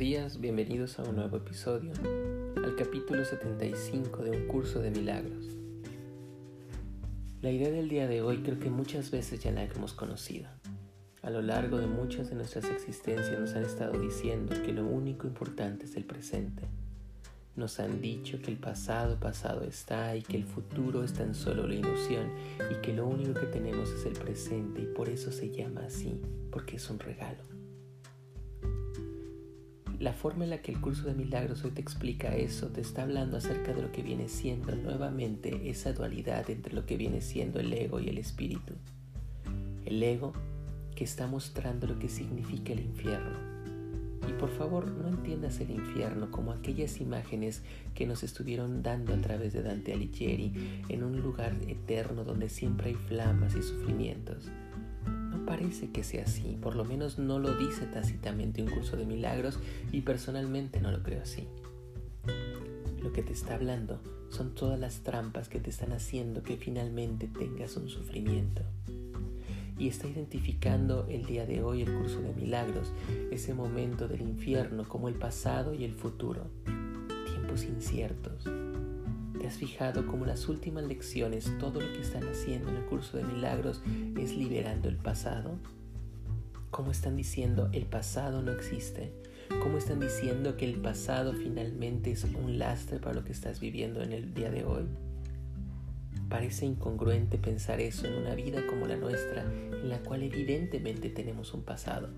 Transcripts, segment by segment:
días, bienvenidos a un nuevo episodio, al capítulo 75 de un curso de milagros. La idea del día de hoy creo que muchas veces ya la hemos conocido. A lo largo de muchas de nuestras existencias nos han estado diciendo que lo único importante es el presente. Nos han dicho que el pasado pasado está y que el futuro es tan solo la ilusión y que lo único que tenemos es el presente y por eso se llama así, porque es un regalo. La forma en la que el curso de milagros hoy te explica eso, te está hablando acerca de lo que viene siendo nuevamente esa dualidad entre lo que viene siendo el ego y el espíritu. El ego que está mostrando lo que significa el infierno. Y por favor no entiendas el infierno como aquellas imágenes que nos estuvieron dando a través de Dante Alighieri en un lugar eterno donde siempre hay flamas y sufrimientos parece que sea así, por lo menos no lo dice tácitamente un curso de milagros y personalmente no lo creo así. Lo que te está hablando son todas las trampas que te están haciendo que finalmente tengas un sufrimiento. Y está identificando el día de hoy el curso de milagros, ese momento del infierno como el pasado y el futuro, tiempos inciertos, ¿Te has fijado cómo las últimas lecciones, todo lo que están haciendo en el curso de milagros es liberando el pasado? ¿Cómo están diciendo el pasado no existe? ¿Cómo están diciendo que el pasado finalmente es un lastre para lo que estás viviendo en el día de hoy? Parece incongruente pensar eso en una vida como la nuestra, en la cual evidentemente tenemos un pasado.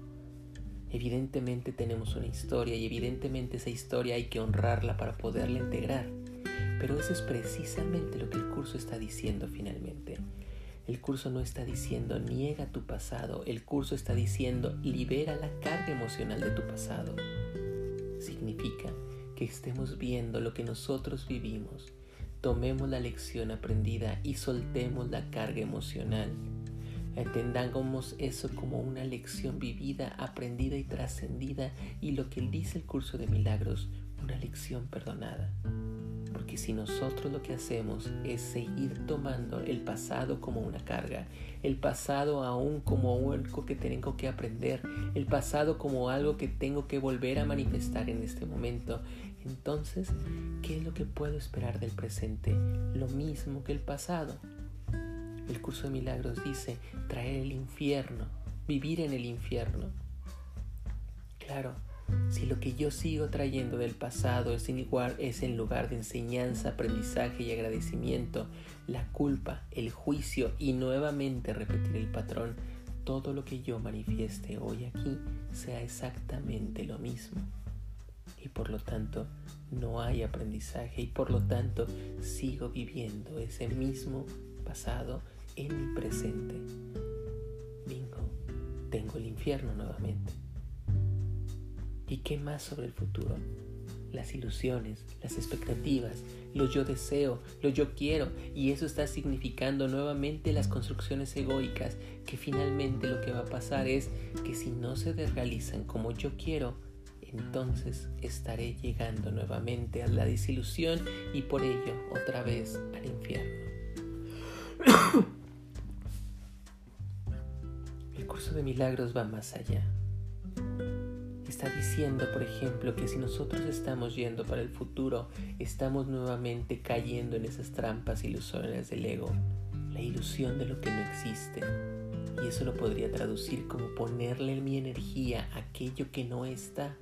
Evidentemente tenemos una historia y evidentemente esa historia hay que honrarla para poderla integrar. Pero eso es precisamente lo que el curso está diciendo finalmente. El curso no está diciendo niega tu pasado, el curso está diciendo libera la carga emocional de tu pasado. Significa que estemos viendo lo que nosotros vivimos, tomemos la lección aprendida y soltemos la carga emocional. Entendamos eso como una lección vivida, aprendida y trascendida y lo que dice el curso de milagros, una lección perdonada. Porque si nosotros lo que hacemos es seguir tomando el pasado como una carga, el pasado aún como algo que tengo que aprender, el pasado como algo que tengo que volver a manifestar en este momento, entonces, ¿qué es lo que puedo esperar del presente? Lo mismo que el pasado. El curso de milagros dice traer el infierno, vivir en el infierno. Claro, si lo que yo sigo trayendo del pasado es, igual, es en lugar de enseñanza, aprendizaje y agradecimiento, la culpa, el juicio y nuevamente repetir el patrón, todo lo que yo manifieste hoy aquí sea exactamente lo mismo. Y por lo tanto, no hay aprendizaje y por lo tanto sigo viviendo ese mismo pasado en mi presente. Bingo, tengo el infierno nuevamente. ¿Y qué más sobre el futuro? Las ilusiones, las expectativas, lo yo deseo, lo yo quiero, y eso está significando nuevamente las construcciones egoicas, que finalmente lo que va a pasar es que si no se realizan como yo quiero, entonces estaré llegando nuevamente a la desilusión y por ello otra vez al infierno. El curso de milagros va más allá está diciendo, por ejemplo, que si nosotros estamos yendo para el futuro, estamos nuevamente cayendo en esas trampas ilusorias del ego, la ilusión de lo que no existe. Y eso lo podría traducir como ponerle mi energía aquello que no está.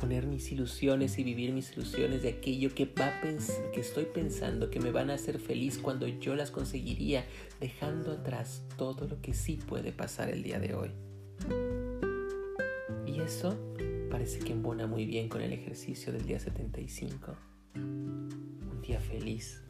Poner mis ilusiones y vivir mis ilusiones de aquello que, va que estoy pensando que me van a hacer feliz cuando yo las conseguiría, dejando atrás todo lo que sí puede pasar el día de hoy. Eso parece que embona muy bien con el ejercicio del día 75. Un día feliz.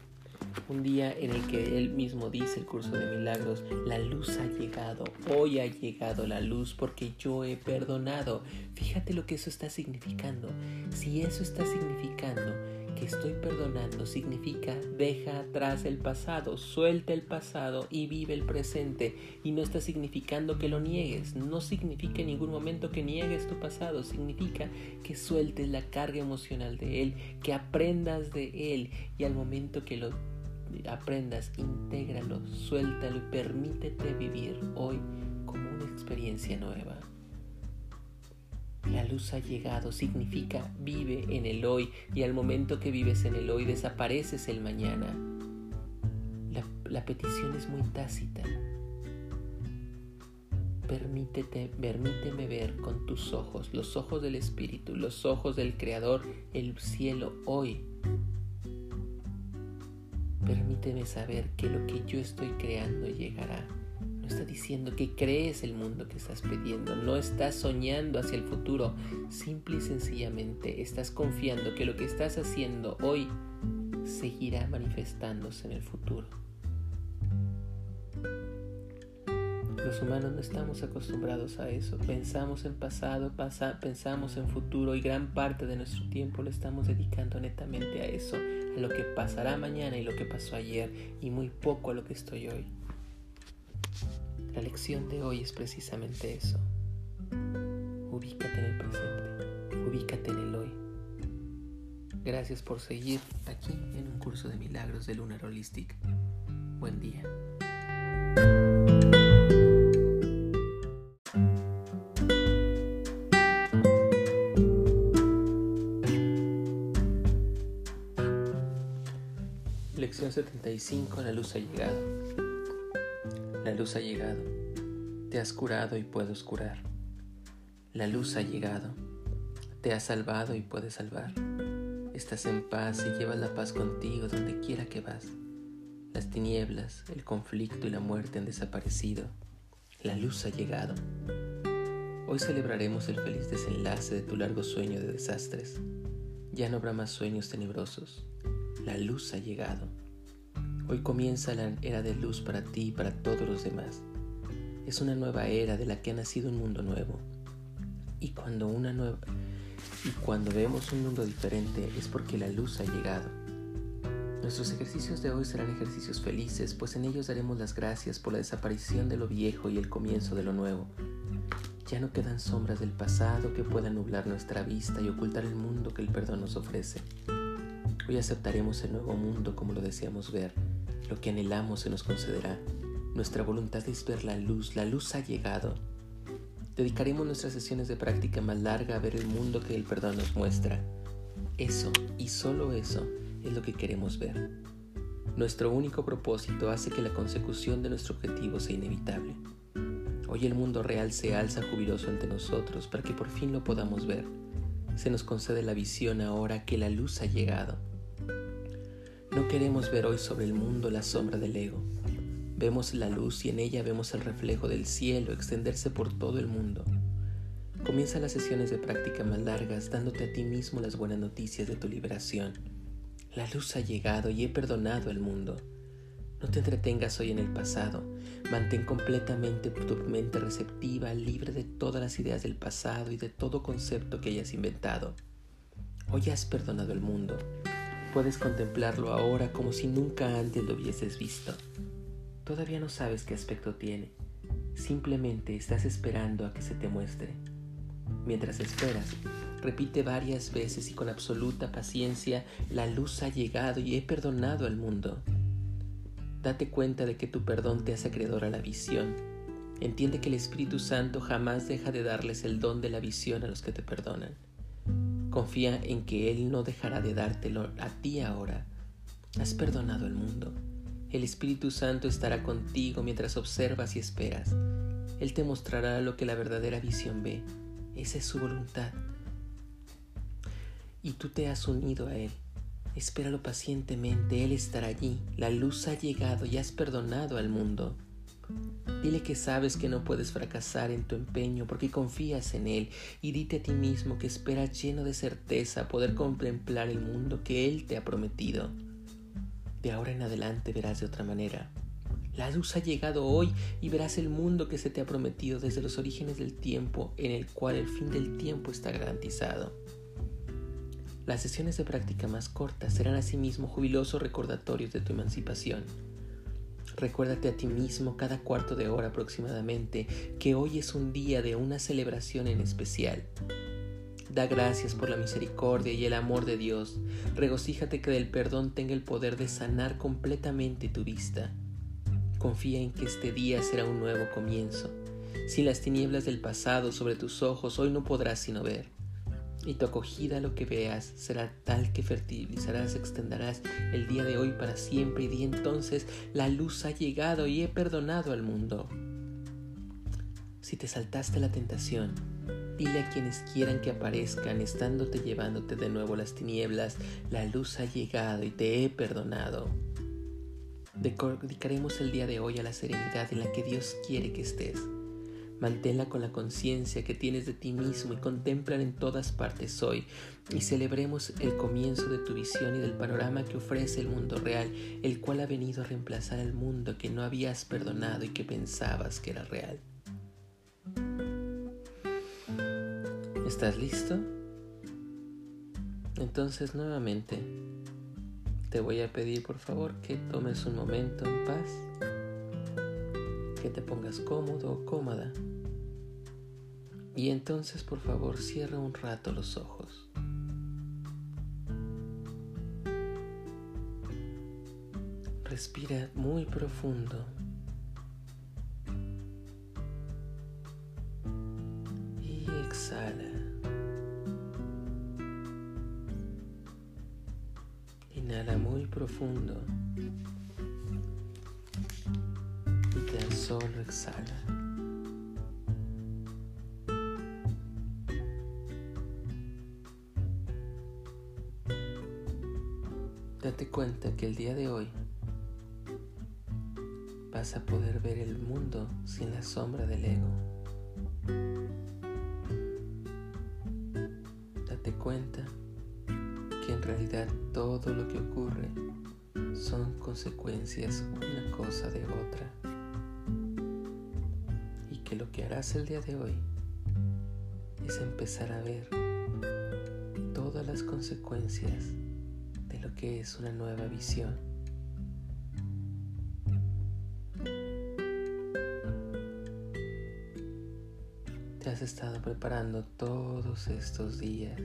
Un día en el que él mismo dice el curso de milagros, la luz ha llegado, hoy ha llegado la luz porque yo he perdonado. Fíjate lo que eso está significando. Si eso está significando que estoy perdonando significa deja atrás el pasado, suelta el pasado y vive el presente. Y no está significando que lo niegues, no significa en ningún momento que niegues tu pasado, significa que sueltes la carga emocional de él, que aprendas de él y al momento que lo aprendas, intégralo, suéltalo y permítete vivir hoy como una experiencia nueva. La luz ha llegado significa vive en el hoy y al momento que vives en el hoy desapareces el mañana. La, petición es muy tácita. Permítete, permíteme ver con tus ojos, los ojos del Espíritu, los ojos del Creador, el cielo hoy. Permíteme saber que lo que yo estoy creando llegará. No está diciendo que crees el mundo que estás pidiendo, no estás soñando hacia el futuro, simple y sencillamente estás confiando que lo que estás haciendo hoy seguirá manifestándose en el futuro. Los humanos no estamos acostumbrados a eso. Pensamos en pasado, pensamos en futuro y gran parte de nuestro tiempo lo estamos dedicando netamente a eso, a lo que pasará mañana y lo que pasó ayer y muy poco a lo que estoy hoy. La lección de hoy es precisamente eso. Ubícate en el presente, ubícate en el hoy. Gracias por seguir aquí en un curso de milagros de Lunar Holistic. Buen día. Lección 75. La luz ha llegado. La luz ha llegado. Te has curado y puedes curar. La luz ha llegado. Te has salvado y puedes salvar. Estás en paz y llevas la paz contigo donde quiera que vas. Las tinieblas, el conflicto y la muerte han desaparecido. La luz ha llegado. Hoy celebraremos el feliz desenlace de tu largo sueño de desastres. Ya no habrá más sueños tenebrosos la luz ha llegado. Hoy comienza la era de luz para ti y para todos los demás. Es una nueva era de la que ha nacido un mundo nuevo. Y cuando una nueva y cuando vemos un mundo diferente es porque la luz ha llegado. Nuestros ejercicios de hoy serán ejercicios felices, pues en ellos daremos las gracias por la desaparición de lo viejo y el comienzo de lo nuevo. Ya no quedan sombras del pasado que puedan nublar nuestra vista y ocultar el mundo que el perdón nos ofrece. Hoy aceptaremos el nuevo mundo como lo deseamos ver. Lo que anhelamos se nos concederá. Nuestra voluntad es ver la luz. La luz ha llegado. Dedicaremos nuestras sesiones de práctica más larga a ver el mundo que el perdón nos muestra. Eso, y solo eso, es lo que queremos ver. Nuestro único propósito hace que la consecución de nuestro objetivo sea inevitable. Hoy el mundo real se alza jubiloso ante nosotros para que por fin lo podamos ver. Se nos concede la visión ahora que la luz ha llegado. No queremos ver hoy sobre el mundo la sombra del ego. Vemos la luz y en ella vemos el reflejo del cielo extenderse por todo el mundo. Comienza las sesiones de práctica más largas dándote a ti mismo las buenas noticias de tu liberación. La luz ha llegado y he perdonado al mundo. No te entretengas hoy en el pasado. Mantén completamente tu mente receptiva, libre de todas las ideas del pasado y de todo concepto que hayas inventado. Hoy has perdonado al mundo Puedes contemplarlo ahora como si nunca antes lo hubieses visto. Todavía no sabes qué aspecto tiene. Simplemente estás esperando a que se te muestre. Mientras esperas, repite varias veces y con absoluta paciencia, la luz ha llegado y he perdonado al mundo. Date cuenta de que tu perdón te hace acreedor a la visión. Entiende que el Espíritu Santo jamás deja de darles el don de la visión a los que te perdonan. Confía en que Él no dejará de dártelo a ti ahora. Has perdonado al mundo. El Espíritu Santo estará contigo mientras observas y esperas. Él te mostrará lo que la verdadera visión ve. Esa es su voluntad. Y tú te has unido a Él. Espéralo pacientemente, Él estará allí. La luz ha llegado y has perdonado al mundo. Dile que sabes que no puedes fracasar en tu empeño porque confías en Él y dite a ti mismo que esperas lleno de certeza poder contemplar el mundo que Él te ha prometido. De ahora en adelante verás de otra manera. La luz ha llegado hoy y verás el mundo que se te ha prometido desde los orígenes del tiempo en el cual el fin del tiempo está garantizado. Las sesiones de práctica más cortas serán asimismo jubilosos recordatorios de tu emancipación Recuérdate a ti mismo cada cuarto de hora aproximadamente que hoy es un día de una celebración en especial. Da gracias por la misericordia y el amor de Dios. Regocíjate que del perdón tenga el poder de sanar completamente tu vista. Confía en que este día será un nuevo comienzo. Sin las tinieblas del pasado sobre tus ojos, hoy no podrás sino ver. Y tu acogida a lo que veas será tal que fertilizarás, extenderás el día de hoy para siempre y di entonces la luz ha llegado y he perdonado al mundo. Si te saltaste la tentación, dile a quienes quieran que aparezcan, estándote llevándote de nuevo las tinieblas, la luz ha llegado y te he perdonado. Dedicaremos el día de hoy a la serenidad en la que Dios quiere que estés. Manténla con la conciencia que tienes de ti mismo y contempla en todas partes hoy. Y celebremos el comienzo de tu visión y del panorama que ofrece el mundo real, el cual ha venido a reemplazar el mundo que no habías perdonado y que pensabas que era real. ¿Estás listo? Entonces nuevamente te voy a pedir por favor que tomes un momento en paz, que te pongas cómodo o cómoda. Y entonces por favor cierra un rato los ojos. Respira muy profundo. Y exhala. Inhala muy profundo exhala. Date cuenta que el día de hoy vas a poder ver el mundo sin la sombra del ego. Date cuenta que en realidad todo lo que ocurre son consecuencias una cosa de otra. Que harás el día de hoy es empezar a ver todas las consecuencias de lo que es una nueva visión. Te has estado preparando todos estos días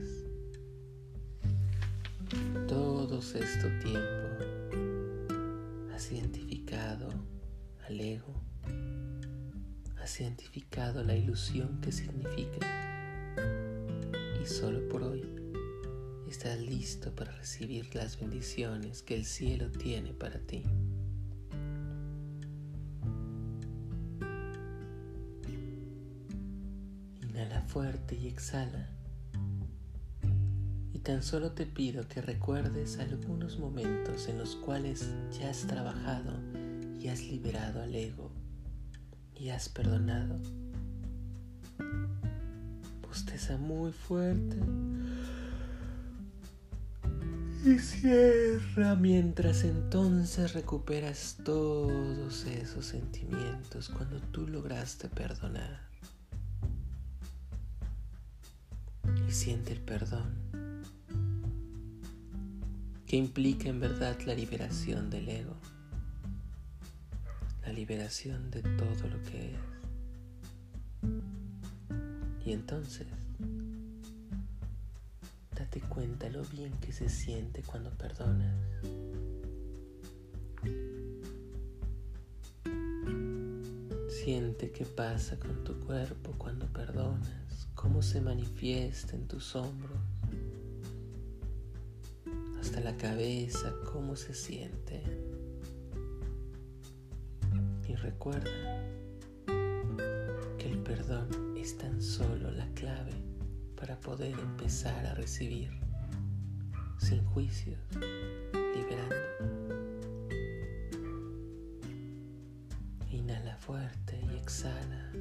todos este tiempo has identificado al ego, has identificado la ilusión que significa. Y solo por hoy estás listo para recibir las bendiciones que el cielo tiene para ti. Inhala fuerte y exhala. Tan solo te pido que recuerdes algunos momentos en los cuales ya has trabajado y has liberado al ego y has perdonado. Posteza muy fuerte y cierra mientras entonces recuperas todos esos sentimientos cuando tú lograste perdonar. Y siente el perdón que implica en verdad la liberación del ego, liberación de todo lo que es. Y entonces, date cuenta lo bien que se siente cuando perdonas. Siente qué pasa con tu cuerpo cuando perdonas, cómo se manifiesta en tus hombros hasta la cabeza, cómo se siente. Recuerda que el perdón es tan solo la clave para poder empezar a recibir sin juicios, liberando. Inhala fuerte y exhala.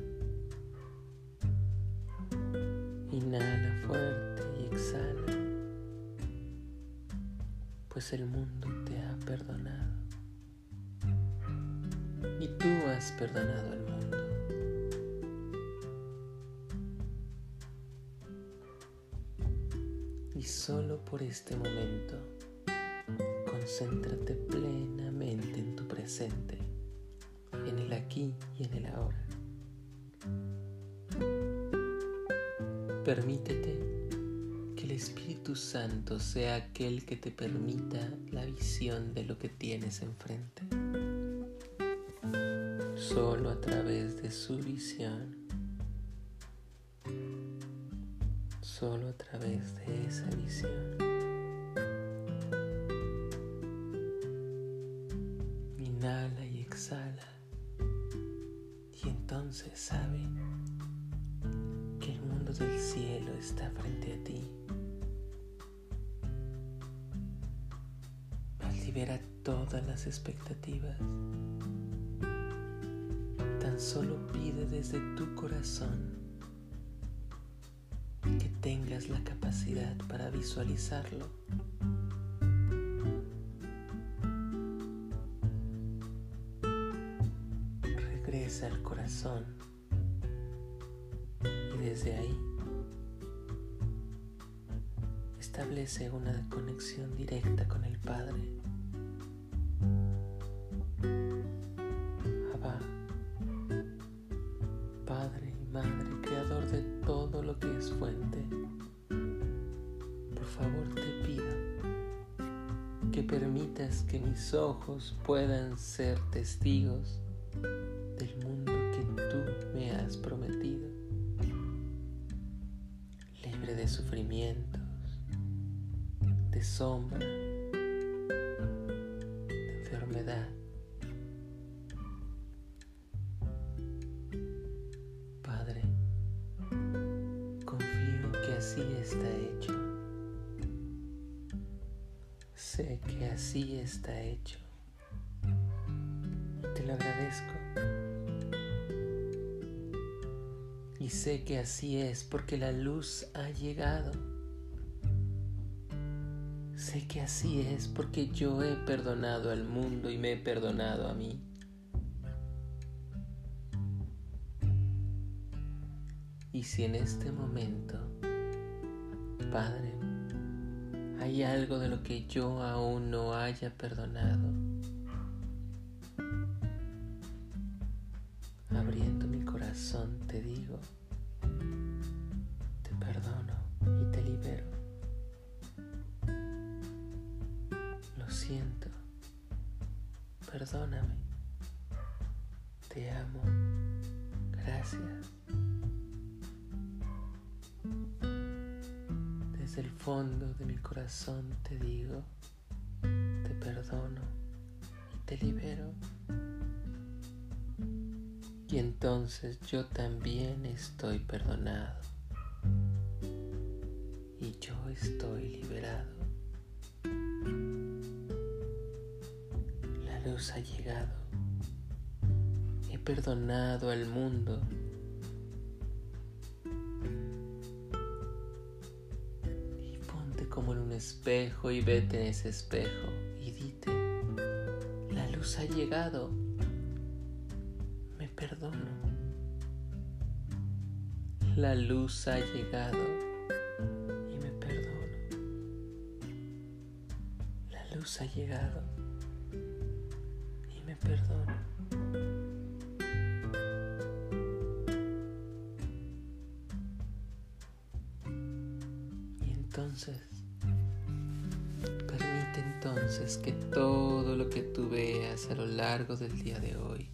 Inhala fuerte y exhala pues el mundo te ha perdonado. Perdonado al mundo. Y solo por este momento, concéntrate plenamente en tu presente, en el aquí y en el ahora. Permítete Espíritu Santo sea aquel que te permita la visión de lo que tienes enfrente. Solo a través de su visión, solo a través de esa visión. Inhala y exhala y entonces sabe que el mundo del cielo está frente a ti. libera todas las expectativas. Solo pide desde tu corazón que tengas la capacidad para visualizarlo. Regresa al corazón y desde ahí establece una conexión directa con el Padre. Ojos puedan ser testigos del mundo que tú me has prometido, libre de sufrimientos, de sombra, de enfermedad. Padre, confío que así está hecho. Sé que así está hecho. Te lo agradezco. Y sé que así es porque la luz ha llegado. Sé que así es porque yo he perdonado al mundo y me he perdonado a mí. Y si en este momento, Padre, hay algo de lo que yo aún no haya perdonado. Abriendo mi corazón te digo, te perdono y te libero. Lo siento, perdóname, te amo, gracias. Desde el fondo de mi corazón te digo, te perdono y te libero. Y entonces yo también estoy perdonado. Y yo estoy liberado. La luz ha llegado. He perdonado al mundo como en un espejo y vete en ese espejo y dite, la luz ha llegado, me perdono. La luz ha llegado y me perdono. La luz ha llegado y me perdono. Entonces que todo lo que tú veas a lo largo del día de hoy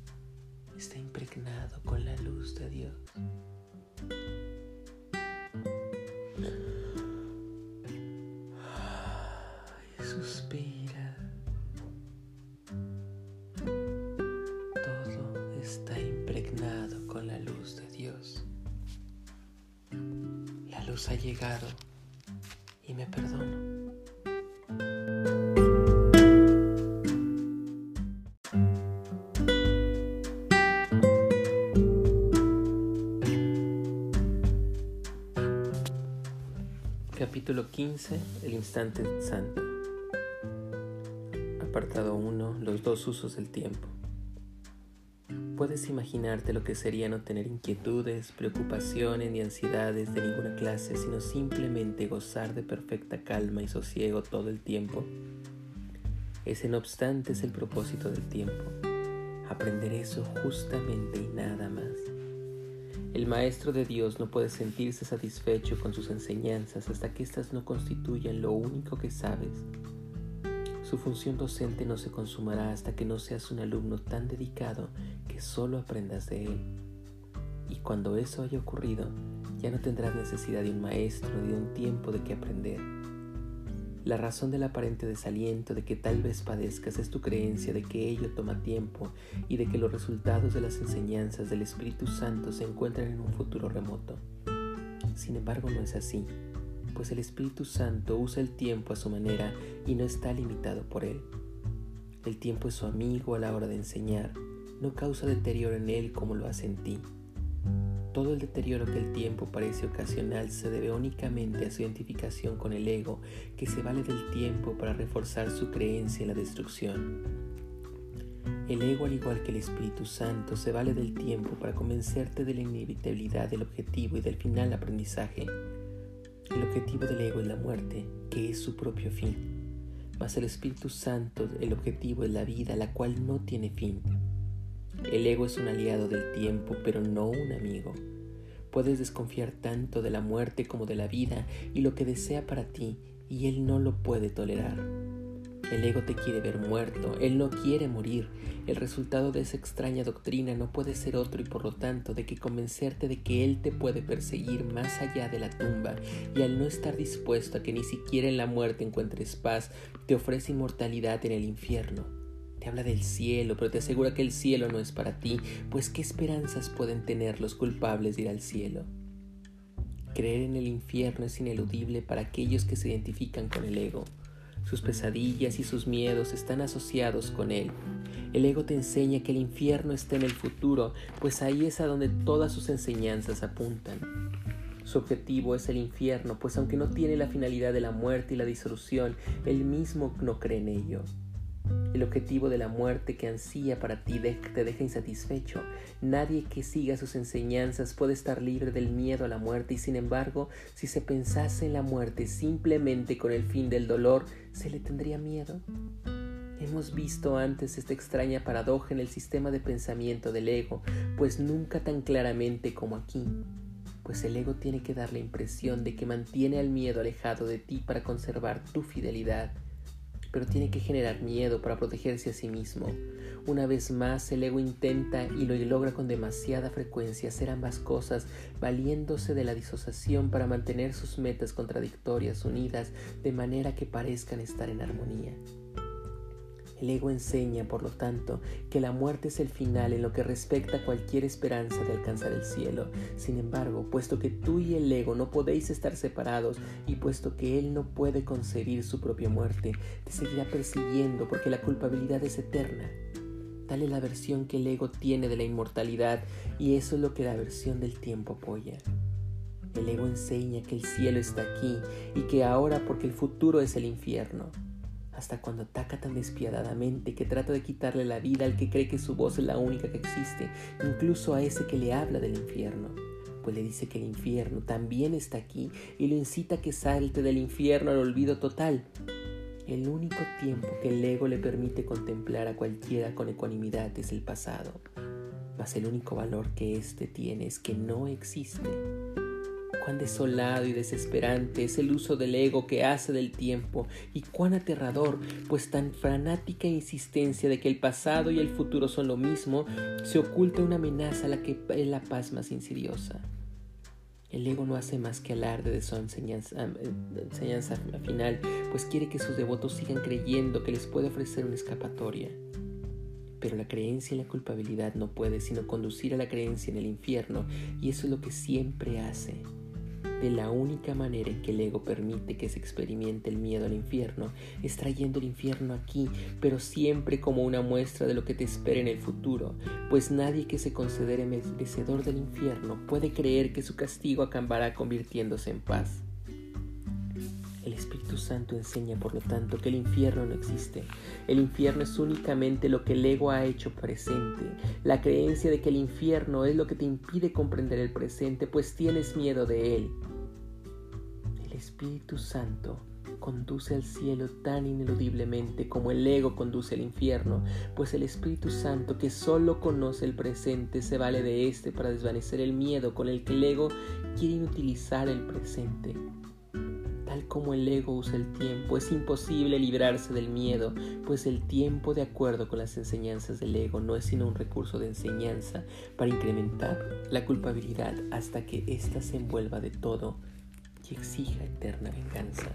está impregnado con la luz de Dios. Suspira. Todo está impregnado con la luz de Dios. La luz ha llegado y me perdono. Capítulo 15. El instante santo. Apartado 1. Los dos usos del tiempo. Puedes imaginarte lo que sería no tener inquietudes, preocupaciones ni ansiedades de ninguna clase, sino simplemente gozar de perfecta calma y sosiego todo el tiempo. Ese no obstante es el propósito del tiempo, aprender eso justamente y nada más. El maestro de Dios no puede sentirse satisfecho con sus enseñanzas hasta que éstas no constituyan lo único que sabes. Su función docente no se consumará hasta que no seas un alumno tan dedicado que solo aprendas de él. Y cuando eso haya ocurrido, ya no tendrás necesidad de un maestro ni de un tiempo de que aprender. La razón del aparente desaliento de que tal vez padezcas es tu creencia de que ello toma tiempo y de que los resultados de las enseñanzas del Espíritu Santo se encuentran en un futuro remoto. Sin embargo, no es así, pues el Espíritu Santo usa el tiempo a su manera y no está limitado por él. El tiempo es su amigo a la hora de enseñar, no causa deterioro en él como lo hace en ti. Todo el deterioro que el tiempo parece ocasional se debe únicamente a su identificación con el ego que se vale del tiempo para reforzar su creencia en la destrucción. El ego, al igual que el Espíritu Santo, se vale del tiempo para convencerte de la inevitabilidad del objetivo y del final aprendizaje. El objetivo del ego es la muerte, que es su propio fin. Mas el Espíritu Santo, el objetivo es la vida, la cual no tiene fin. El ego es un aliado del tiempo, pero no un amigo. Puedes desconfiar tanto de la muerte como de la vida y lo que desea para ti, y él no lo puede tolerar. El ego te quiere ver muerto, él no quiere morir. El resultado de esa extraña doctrina no puede ser otro y por lo tanto de que convencerte de que él te puede perseguir más allá de la tumba y al no estar dispuesto a que ni siquiera en la muerte encuentres paz, te ofrece inmortalidad en el infierno. Te habla del cielo, pero te asegura que el cielo no es para ti, pues qué esperanzas pueden tener los culpables de ir al cielo. Creer en el infierno es ineludible para aquellos que se identifican con el ego. Sus pesadillas y sus miedos están asociados con él. El ego te enseña que el infierno está en el futuro, pues ahí es a donde todas sus enseñanzas apuntan. Su objetivo es el infierno, pues aunque no tiene la finalidad de la muerte y la disolución, él mismo no cree en ello. El objetivo de la muerte que ansía para ti te deja insatisfecho. Nadie que siga sus enseñanzas puede estar libre del miedo a la muerte y sin embargo, si se pensase en la muerte simplemente con el fin del dolor, ¿se le tendría miedo? Hemos visto antes esta extraña paradoja en el sistema de pensamiento del ego, pues nunca tan claramente como aquí. Pues el ego tiene que dar la impresión de que mantiene al miedo alejado de ti para conservar tu fidelidad pero tiene que generar miedo para protegerse a sí mismo. Una vez más, el ego intenta y lo logra con demasiada frecuencia hacer ambas cosas, valiéndose de la disociación para mantener sus metas contradictorias unidas de manera que parezcan estar en armonía. El ego enseña, por lo tanto, que la muerte es el final en lo que respecta a cualquier esperanza de alcanzar el cielo. Sin embargo, puesto que tú y el ego no podéis estar separados y puesto que él no puede concebir su propia muerte, te seguirá persiguiendo porque la culpabilidad es eterna. Tal es la versión que el ego tiene de la inmortalidad y eso es lo que la versión del tiempo apoya. El ego enseña que el cielo está aquí y que ahora porque el futuro es el infierno hasta cuando ataca tan despiadadamente que trata de quitarle la vida al que cree que su voz es la única que existe, incluso a ese que le habla del infierno, pues le dice que el infierno también está aquí y lo incita a que salte del infierno al olvido total. El único tiempo que el ego le permite contemplar a cualquiera con ecuanimidad es el pasado, mas el único valor que éste tiene es que no existe cuán desolado y desesperante es el uso del ego que hace del tiempo y cuán aterrador, pues tan fanática insistencia de que el pasado y el futuro son lo mismo, se oculta una amenaza a la que es la paz más insidiosa. El ego no hace más que alarde de su enseñanza, eh, enseñanza final, pues quiere que sus devotos sigan creyendo que les puede ofrecer una escapatoria. Pero la creencia en la culpabilidad no puede sino conducir a la creencia en el infierno, y eso es lo que siempre hace de la única manera en que el ego permite que se experimente el miedo al infierno es trayendo el infierno aquí, pero siempre como una muestra de lo que te espera en el futuro, pues nadie que se considere merecedor del infierno puede creer que su castigo acabará convirtiéndose en paz. El Santo enseña, por lo tanto, que el infierno no existe. El infierno es únicamente lo que el ego ha hecho presente. La creencia de que el infierno es lo que te impide comprender el presente, pues tienes miedo de él. Espíritu Santo conduce al cielo tan ineludiblemente como el ego conduce al infierno, pues el Espíritu Santo que solo conoce el presente se vale de éste para desvanecer el miedo con el que el ego quiere inutilizar el presente. Como el ego usa el tiempo, es imposible librarse del miedo, pues el tiempo, de acuerdo con las enseñanzas del ego, no es sino un recurso de enseñanza para incrementar la culpabilidad hasta que ésta se envuelva de todo y exija eterna venganza.